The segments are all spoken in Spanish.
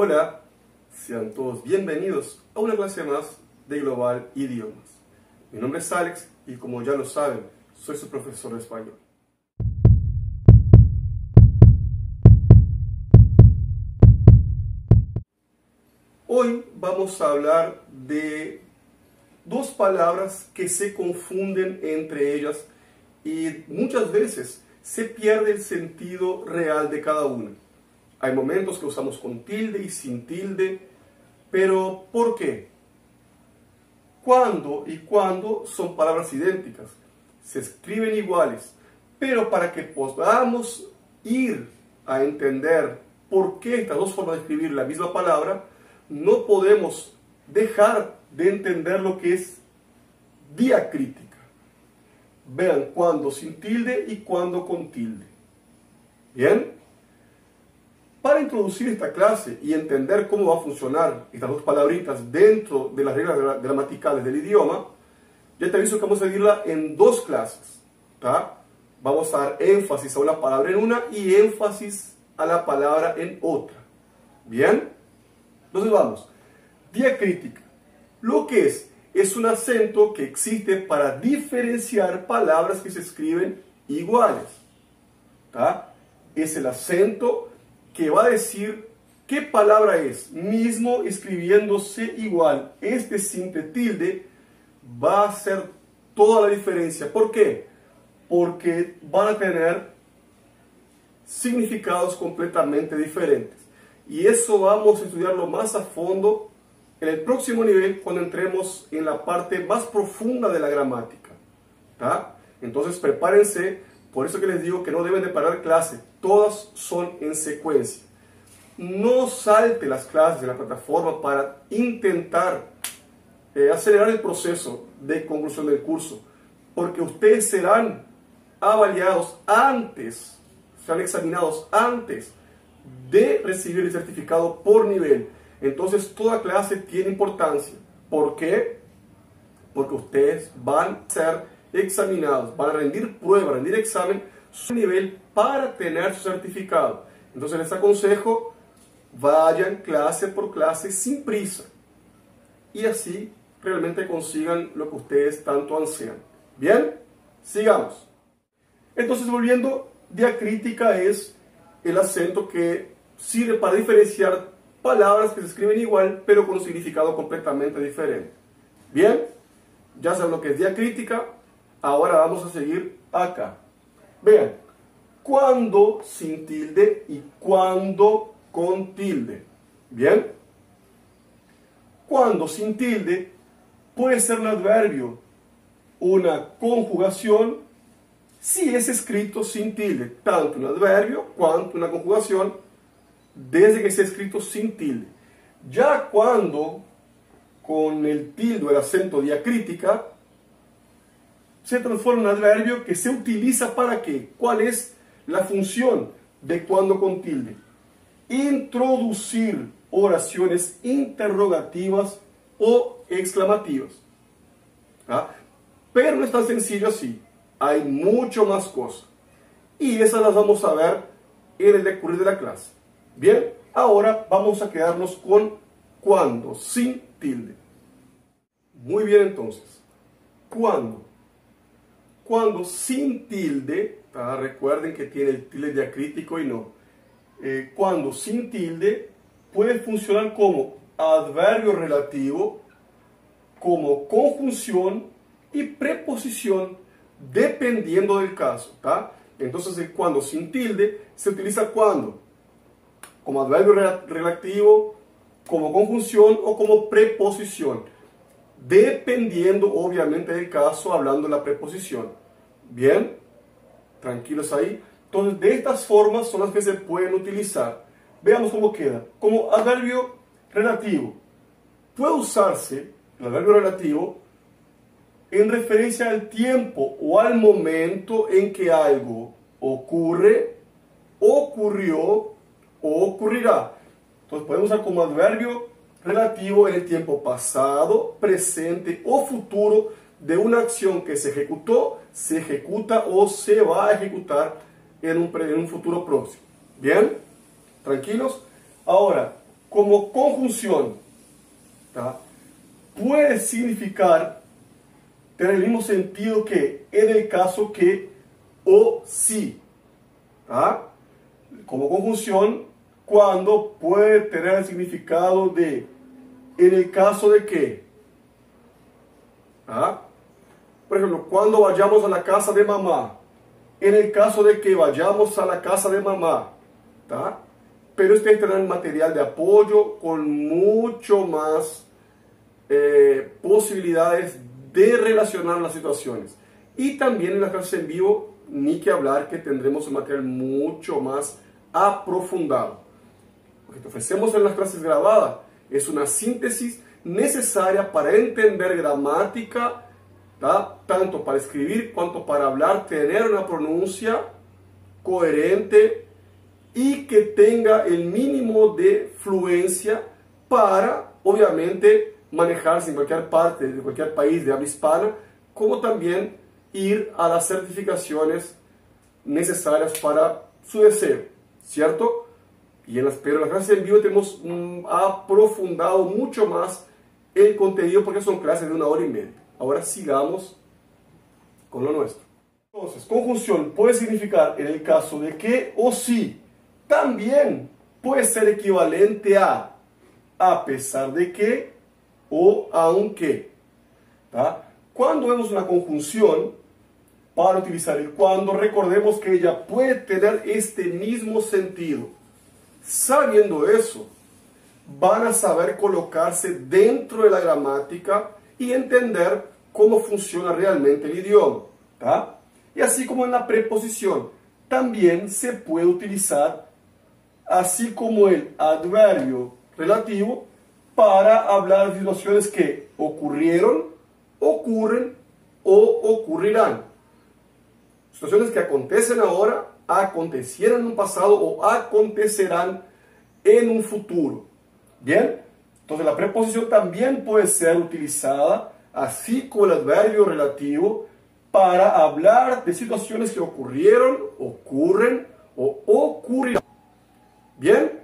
Hola, sean todos bienvenidos a una clase más de Global Idiomas. Mi nombre es Alex y como ya lo saben, soy su profesor de español. Hoy vamos a hablar de dos palabras que se confunden entre ellas y muchas veces se pierde el sentido real de cada una. Hay momentos que usamos con tilde y sin tilde, pero ¿por qué? ¿Cuándo y cuándo son palabras idénticas? Se escriben iguales, pero para que podamos ir a entender por qué estas dos formas de escribir la misma palabra, no podemos dejar de entender lo que es diacrítica. Vean cuándo sin tilde y cuándo con tilde. ¿Bien? Para introducir esta clase y entender cómo va a funcionar estas dos palabritas dentro de las reglas gramaticales del idioma, ya te aviso que vamos a dividirla en dos clases. Vamos a dar énfasis a una palabra en una y énfasis a la palabra en otra. ¿Bien? Entonces vamos. Diacrítica. Lo que es, es un acento que existe para diferenciar palabras que se escriben iguales. Es el acento que va a decir qué palabra es, mismo escribiéndose igual. Este simple tilde va a hacer toda la diferencia. ¿Por qué? Porque van a tener significados completamente diferentes. Y eso vamos a estudiarlo más a fondo en el próximo nivel cuando entremos en la parte más profunda de la gramática. Entonces prepárense, por eso que les digo que no deben de parar clase, todas son en secuencia. No salte las clases de la plataforma para intentar eh, acelerar el proceso de conclusión del curso, porque ustedes serán avaliados antes, serán examinados antes de recibir el certificado por nivel. Entonces toda clase tiene importancia. ¿Por qué? Porque ustedes van a ser examinados, van a rendir prueba, rendir examen su nivel para tener su certificado. Entonces les aconsejo, vayan clase por clase sin prisa. Y así realmente consigan lo que ustedes tanto ansian. Bien, sigamos. Entonces volviendo, diacrítica es el acento que sirve para diferenciar palabras que se escriben igual, pero con un significado completamente diferente. Bien, ya saben lo que es diacrítica, ahora vamos a seguir acá. Vean, cuando sin tilde y cuando con tilde. Bien, cuando sin tilde puede ser un adverbio, una conjugación, si es escrito sin tilde, tanto un adverbio cuanto una conjugación desde que sea escrito sin tilde. Ya cuando con el tilde, el acento diacrítica, se transforma en adverbio que se utiliza para qué? ¿Cuál es la función de cuando con tilde? Introducir oraciones interrogativas o exclamativas. ¿Ah? Pero no es tan sencillo así. Hay mucho más cosas. Y esas las vamos a ver en el decurrir de la clase. Bien, ahora vamos a quedarnos con cuando, sin tilde. Muy bien entonces. Cuando. Cuando sin tilde, recuerden que tiene el tilde diacrítico y no. Eh, cuando sin tilde puede funcionar como adverbio relativo, como conjunción y preposición dependiendo del caso. Entonces el cuando sin tilde se utiliza cuando como adverbio relativo, como conjunción o como preposición, dependiendo obviamente del caso, hablando de la preposición. Bien, tranquilos ahí. Entonces, de estas formas son las que se pueden utilizar. Veamos cómo queda. Como adverbio relativo, puede usarse el adverbio relativo en referencia al tiempo o al momento en que algo ocurre, ocurrió o ocurrirá. Entonces podemos usar como adverbio relativo en el tiempo pasado, presente o futuro de una acción que se ejecutó, se ejecuta o se va a ejecutar en un, futuro próximo. ¿Bien? ¿Tranquilos? Ahora, como conjunción puede significar tener el mismo sentido que en el caso que o si. Como conjunción, cuando puede tener el significado de en el caso de que. Por ejemplo, cuando vayamos a la casa de mamá, en el caso de que vayamos a la casa de mamá, pero ustedes tendrán material de apoyo con mucho más eh, posibilidades de relacionar las situaciones. Y también en las clases en vivo, ni que hablar que tendremos un material mucho más aprofundado. Lo que te ofrecemos en las clases grabadas es una síntesis necesaria para entender gramática, tanto para escribir cuanto para hablar, tener una pronuncia coherente y que tenga el mínimo de fluencia para, obviamente, manejarse en cualquier parte de cualquier país de habla hispana, como también ir a las certificaciones necesarias para su deseo, ¿cierto? Y en las, pero en las clases en vivo tenemos mm, aprofundado mucho más el contenido porque son clases de una hora y media. Ahora sigamos con lo nuestro. Entonces, conjunción puede significar en el caso de que o si. También puede ser equivalente a a pesar de que o aunque. Cuando vemos una conjunción, para utilizar el cuando, recordemos que ella puede tener este mismo sentido. Sabiendo eso, van a saber colocarse dentro de la gramática y entender cómo funciona realmente el idioma. Y así como en la preposición, también se puede utilizar, así como el adverbio relativo, para hablar de situaciones que ocurrieron, ocurren o ocurrirán. Situaciones que acontecen ahora, acontecieron en un pasado o acontecerán en un futuro. Bien, entonces la preposición también puede ser utilizada, así como el adverbio relativo, para hablar de situaciones que ocurrieron, ocurren o ocurrirán. Bien,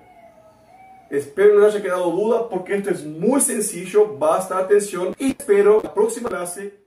Espero no haya quedado duda porque esto es muy sencillo, basta atención y espero la próxima clase